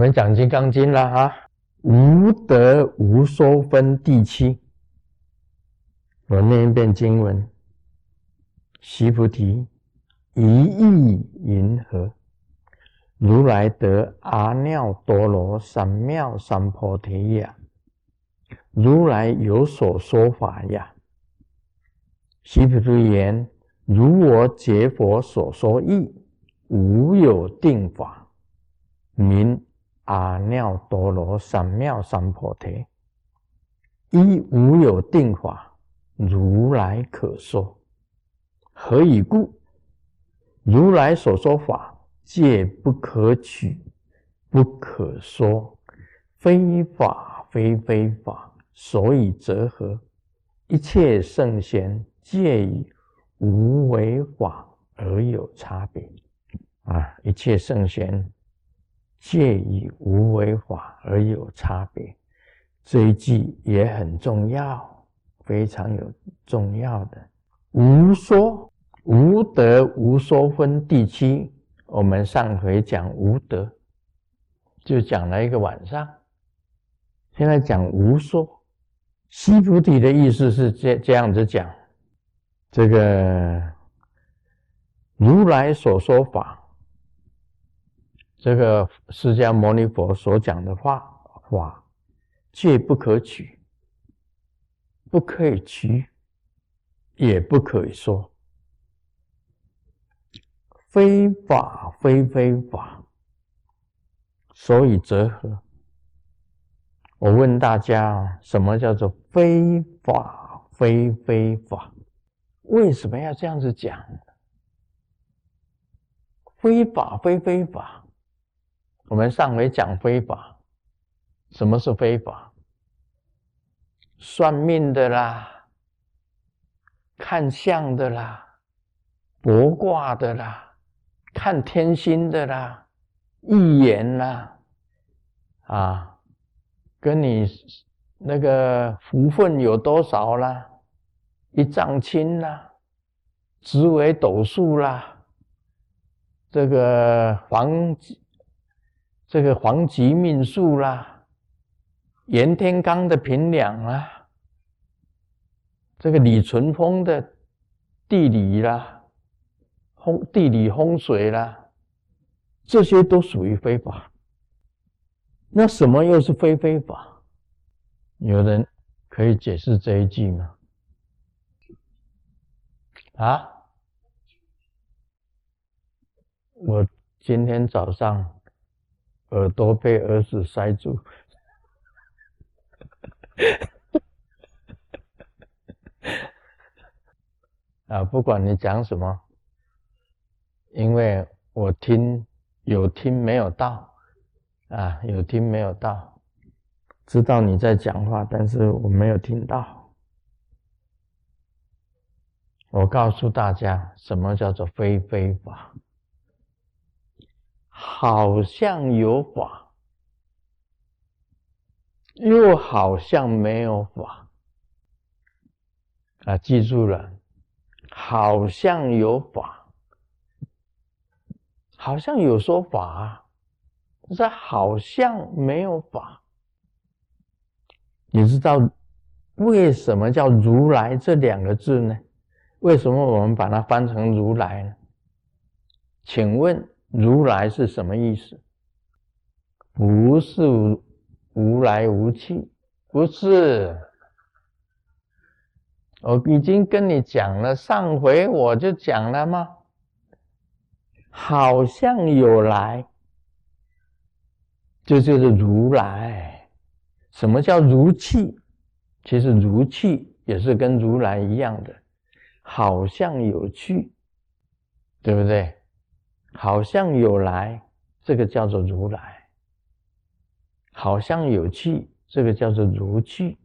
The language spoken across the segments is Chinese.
我们讲《金刚经》了哈，无得无说分第七。我念一遍经文：须菩提，一意云何？如来得阿耨多罗三藐三菩提呀！如来有所说法呀！须菩提言：如我解佛所说义，无有定法，名。阿耨多罗三藐三菩提，一无有定法，如来可说。何以故？如来所说法，皆不可取，不可说，非法非非法，所以则何？一切圣贤，皆以无为法而有差别。啊，一切圣贤。借以无为法而有差别，这一句也很重要，非常有重要的。无说无德无说分第七，我们上回讲无德，就讲了一个晚上。现在讲无说，西菩提的意思是这这样子讲，这个如来所说法。这个释迦牟尼佛所讲的话，话戒不可取，不可以取，也不可以说，非法非非法，所以则何？我问大家，什么叫做非法非非法？为什么要这样子讲？非法非非法。我们上回讲非法，什么是非法？算命的啦，看相的啦，卜卦的啦，看天星的啦，预言啦，啊，跟你那个福分有多少啦，一丈青啦，紫微斗数啦，这个黄。这个黄极命数啦，袁天罡的平两啦，这个李淳风的地理啦，风地理风水啦，这些都属于非法。那什么又是非非法？有人可以解释这一句吗？啊？我今天早上。耳朵被儿子塞住，啊！不管你讲什么，因为我听有听没有到，啊，有听没有到，知道你在讲话，但是我没有听到。我告诉大家，什么叫做非非法？好像有法，又好像没有法啊！记住了，好像有法，好像有说法，但是好像没有法。你知道为什么叫如来这两个字呢？为什么我们把它翻成如来呢？请问？如来是什么意思？不是无来无去，不是。我已经跟你讲了，上回我就讲了吗？好像有来，这就是如来。什么叫如去？其实如去也是跟如来一样的，好像有去，对不对？好像有来，这个叫做如来；好像有去，这个叫做如去。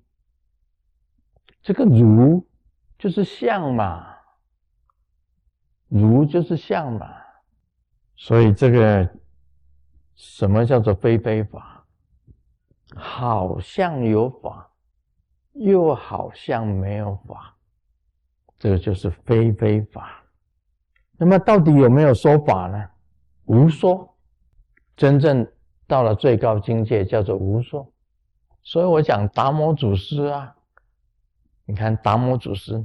这个如就是相嘛，如就是相嘛。所以这个什么叫做非非法？好像有法，又好像没有法，这个就是非非法。那么到底有没有说法呢？无说，真正到了最高境界叫做无说。所以我讲达摩祖师啊，你看达摩祖师，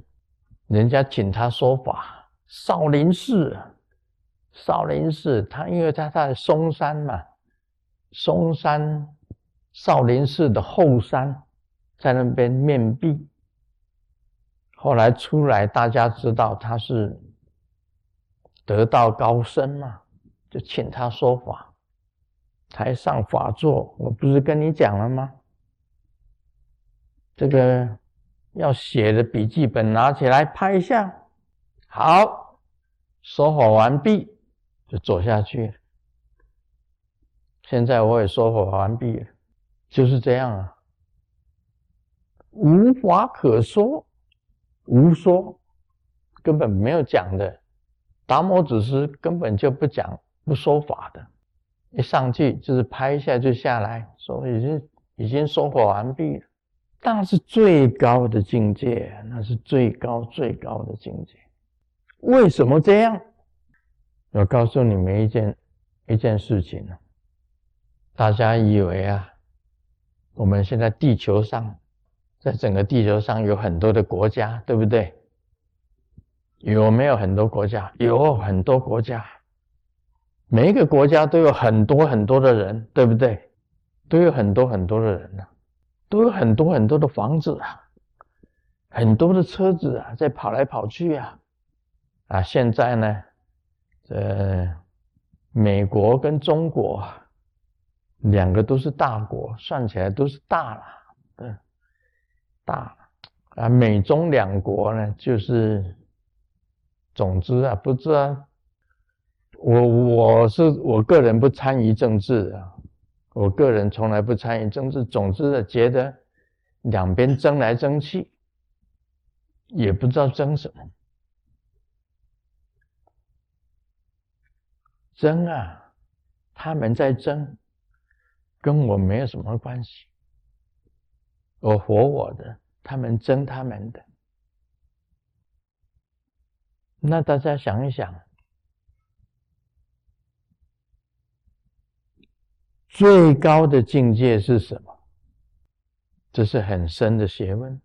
人家请他说法，少林寺，少林寺，他因为他在嵩山嘛，嵩山少林寺的后山，在那边面壁。后来出来，大家知道他是得道高僧嘛，就请他说法，台上法座，我不是跟你讲了吗？这个要写的笔记本拿起来拍一下，好，说法完毕就走下去。现在我也说法完毕了，就是这样啊，无话可说，无说，根本没有讲的。达摩祖师根本就不讲不说法的，一上去就是拍一下就下来，说已经已经说法完毕了。那是最高的境界，那是最高最高的境界。为什么这样？我告诉你们一件一件事情呢。大家以为啊，我们现在地球上，在整个地球上有很多的国家，对不对？有没有很多国家？有很多国家，每一个国家都有很多很多的人，对不对？都有很多很多的人呢。都有很多很多的房子啊，很多的车子啊，在跑来跑去啊，啊，现在呢，呃，美国跟中国两个都是大国，算起来都是大了，嗯，大啊，美中两国呢，就是，总之啊，不知道，我我是我个人不参与政治啊。我个人从来不参与政治，总之的觉得两边争来争去，也不知道争什么，争啊，他们在争，跟我没有什么关系，我活我的，他们争他们的，那大家想一想。最高的境界是什么？这是很深的学问。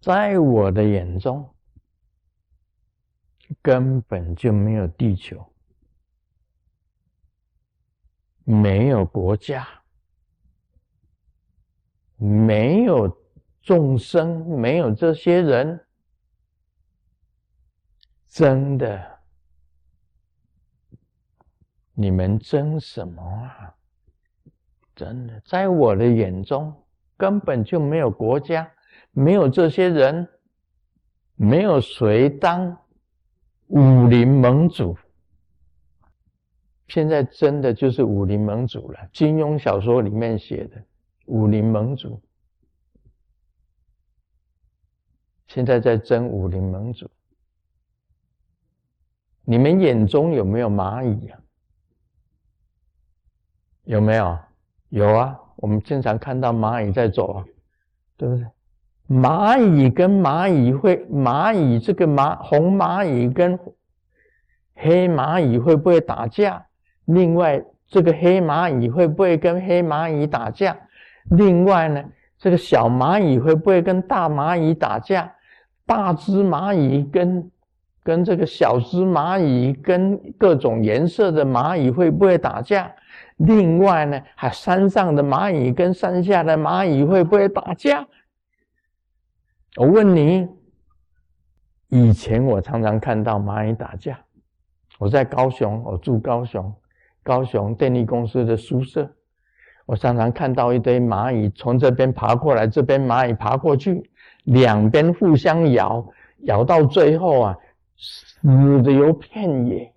在我的眼中，根本就没有地球，没有国家，没有众生，没有这些人，真的。你们争什么啊？真的，在我的眼中，根本就没有国家，没有这些人，没有谁当武林盟主。现在真的就是武林盟主了。金庸小说里面写的武林盟主，现在在争武林盟主。你们眼中有没有蚂蚁呀？有没有？有啊，我们经常看到蚂蚁在走啊，对不对？蚂蚁跟蚂蚁会，蚂蚁这个蚂红蚂蚁跟黑蚂蚁会不会打架？另外，这个黑蚂蚁会不会跟黑蚂蚁打架？另外呢，这个小蚂蚁会不会跟大蚂蚁打架？大只蚂蚁跟跟这个小只蚂蚁跟各种颜色的蚂蚁会不会打架？另外呢，还山上的蚂蚁跟山下的蚂蚁会不会打架？我问你，以前我常常看到蚂蚁打架。我在高雄，我住高雄，高雄电力公司的宿舍，我常常看到一堆蚂蚁从这边爬过来，这边蚂蚁爬过去，两边互相咬，咬到最后啊，死的有片野，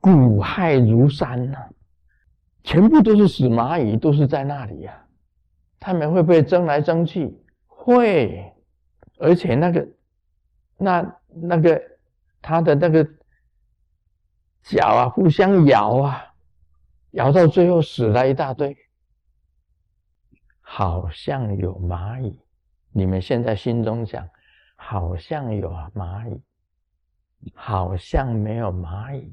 骨骸如山呐。全部都是死蚂蚁，都是在那里呀。他们会不会争来争去？会，而且那个、那、那个，他的那个脚啊，互相咬啊，咬到最后死了一大堆。好像有蚂蚁，你们现在心中想，好像有蚂蚁，好像没有蚂蚁。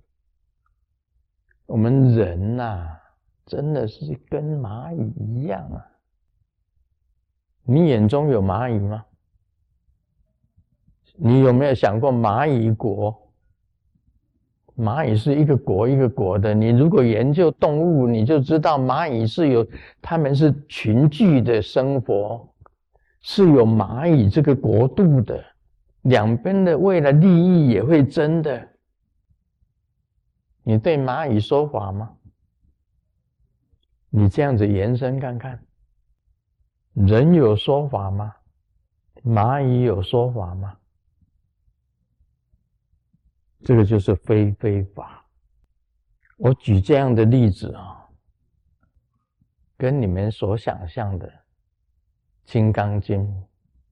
我们人呐，真的是跟蚂蚁一样啊！你眼中有蚂蚁吗？你有没有想过蚂蚁国？蚂蚁是一个国一个国的。你如果研究动物，你就知道蚂蚁是有，它们是群聚的生活，是有蚂蚁这个国度的。两边的为了利益也会争的。你对蚂蚁说法吗？你这样子延伸看看，人有说法吗？蚂蚁有说法吗？这个就是非非法。我举这样的例子啊，跟你们所想象的《金刚经》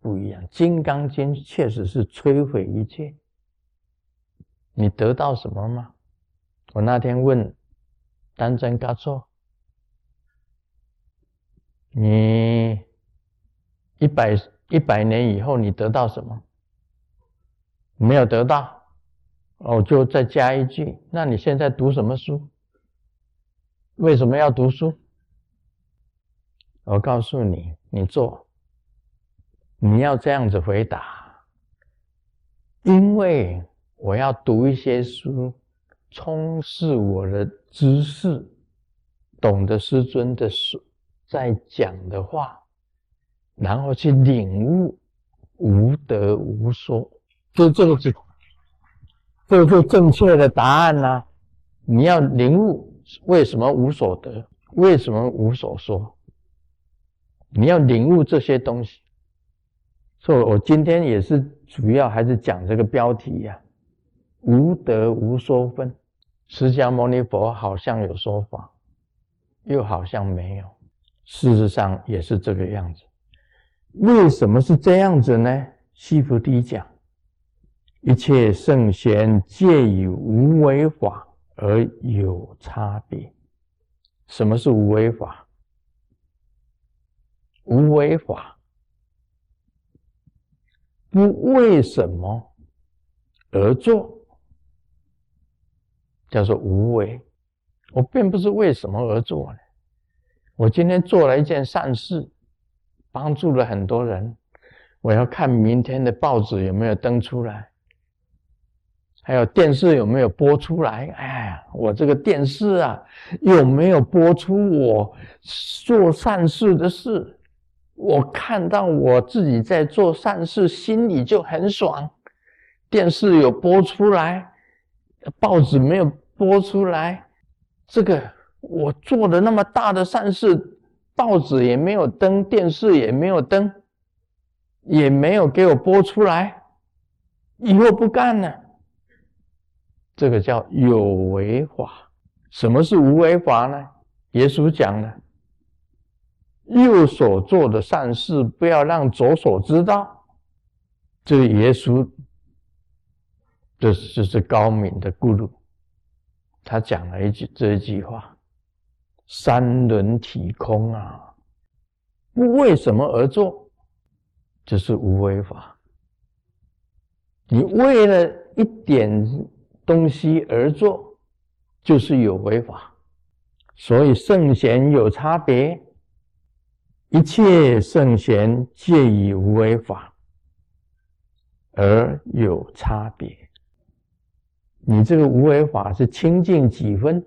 不一样。《金刚经》确实是摧毁一切。你得到什么吗？我那天问丹真嘎措：“你一百一百年以后，你得到什么？”没有得到。哦，就再加一句，那你现在读什么书？为什么要读书？我告诉你，你做，你要这样子回答，因为我要读一些书，充实我的知识，懂得师尊的书在讲的话，然后去领悟无得无说，就这个字。这个是正确的答案呐！你要领悟为什么无所得，为什么无所说？你要领悟这些东西。所我今天也是主要还是讲这个标题呀：无德无说分。释迦牟尼佛好像有说法，又好像没有。事实上也是这个样子。为什么是这样子呢？西菩提讲。一切圣贤皆以无为法而有差别。什么是无为法？无为法不为什么而做，叫做无为。我并不是为什么而做呢？我今天做了一件善事，帮助了很多人。我要看明天的报纸有没有登出来。还有电视有没有播出来？哎，我这个电视啊，有没有播出我做善事的事？我看到我自己在做善事，心里就很爽。电视有播出来，报纸没有播出来，这个我做的那么大的善事，报纸也没有登，电视也没有登，也没有给我播出来，以后不干了。这个叫有为法，什么是无为法呢？耶稣讲了，右手做的善事，不要让左手知道。这个耶稣，这就是高明的咕噜，他讲了一句这一句话：三轮体空啊，不为什么而做，就是无为法。你为了一点。东西而做，就是有为法，所以圣贤有差别。一切圣贤皆以无为法而有差别。你这个无为法是清净几分？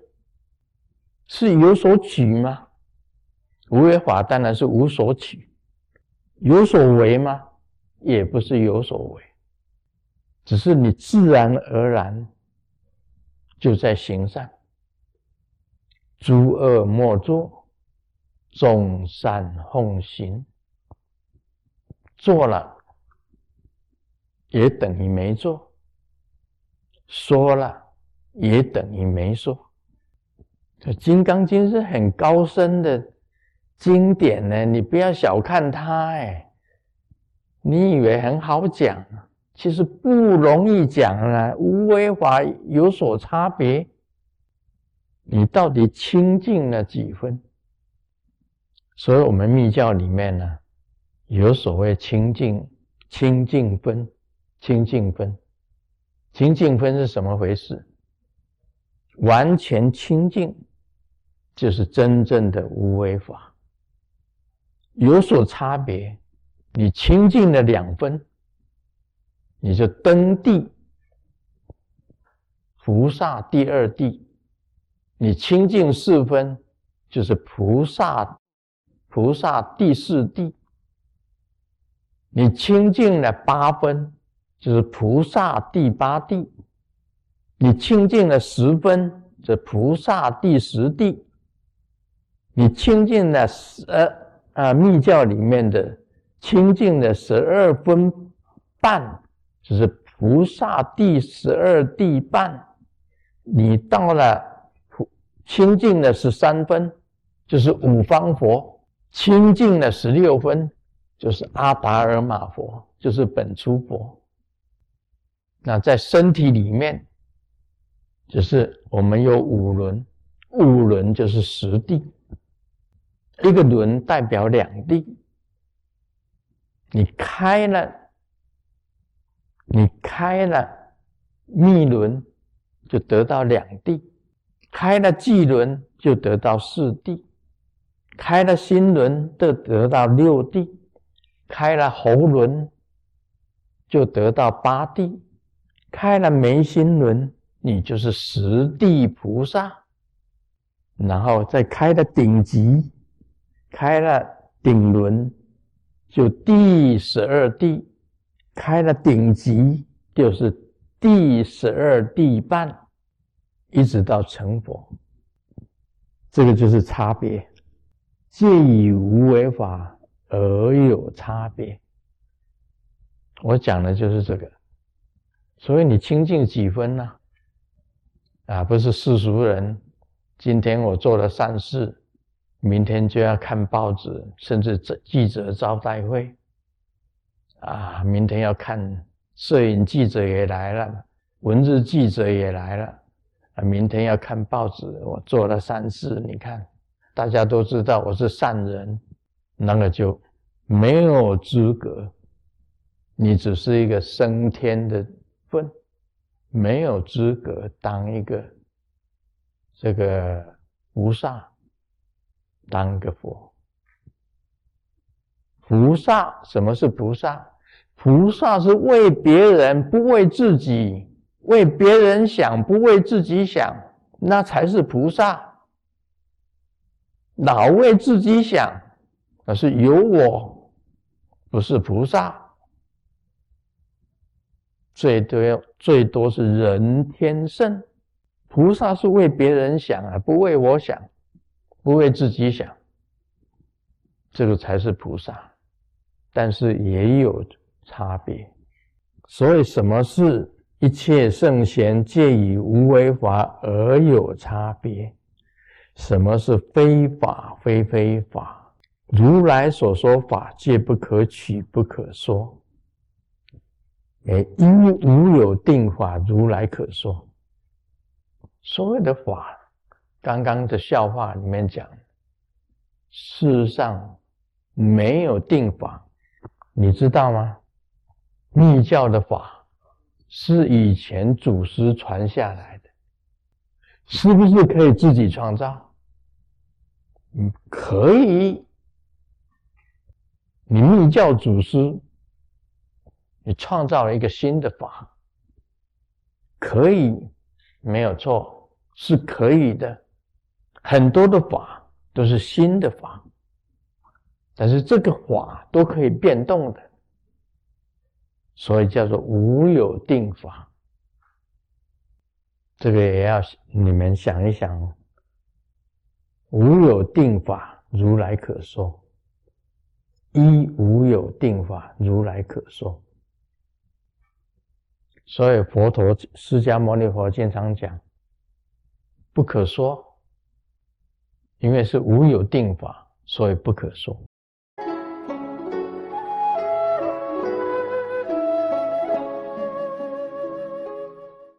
是有所取吗？无为法当然是无所取，有所为吗？也不是有所为，只是你自然而然。就在行善，诸恶莫作，众善奉行。做了也等于没做，说了也等于没说。这《金刚经》是很高深的经典呢，你不要小看它哎，你以为很好讲？其实不容易讲啊，无为法有所差别。你到底清净了几分？所以我们密教里面呢，有所谓清净清净分，清净分，清净分是什么回事？完全清净，就是真正的无为法。有所差别，你清净了两分，你就登地，菩萨第二地；你清净四分，就是菩萨，菩萨第四地；你清净了八分，就是菩萨第八地。你清净了十分，这菩萨第十地；你清净了十啊密教里面的清净的十二分半，就是菩萨第十二地半。你到了清净的十三分，就是五方佛；清净的十六分，就是阿达尔玛佛，就是本初佛。那在身体里面。就是我们有五轮，五轮就是十地，一个轮代表两地。你开了，你开了密轮，就得到两地；开了际轮，就得到四地；开了心轮，就得到六地；开了喉轮，就得到八地；开了眉心轮。你就是十地菩萨，然后再开了顶级，开了顶轮，就第十二地，开了顶级就是第十二地半，一直到成佛，这个就是差别，借以无为法而有差别。我讲的就是这个，所以你清净几分呢？啊，不是世俗人。今天我做了善事，明天就要看报纸，甚至记者招待会。啊，明天要看摄影记者也来了，文字记者也来了。啊，明天要看报纸，我做了善事，你看，大家都知道我是善人，那个就没有资格。你只是一个升天的份。没有资格当一个这个菩萨，当个佛。菩萨什么是菩萨？菩萨是为别人不为自己，为别人想不为自己想，那才是菩萨。老为自己想，那是有我，不是菩萨。最多最多是人天圣，菩萨是为别人想啊，不为我想，不为自己想，这个才是菩萨。但是也有差别，所以什么是一切圣贤皆以无为法而有差别？什么是非法非非法？如来所说法，皆不可取，不可说。哎，因为无有定法，如来可说。所有的法，刚刚的笑话里面讲，事实上没有定法，你知道吗？密教的法是以前祖师传下来的，是不是可以自己创造？嗯，可以。你密教祖师。你创造了一个新的法，可以，没有错，是可以的。很多的法都是新的法，但是这个法都可以变动的，所以叫做无有定法。这个也要你们想一想，无有定法，如来可说；一无有定法，如来可说。所以佛陀释迦牟尼佛经常讲，不可说，因为是无有定法，所以不可说。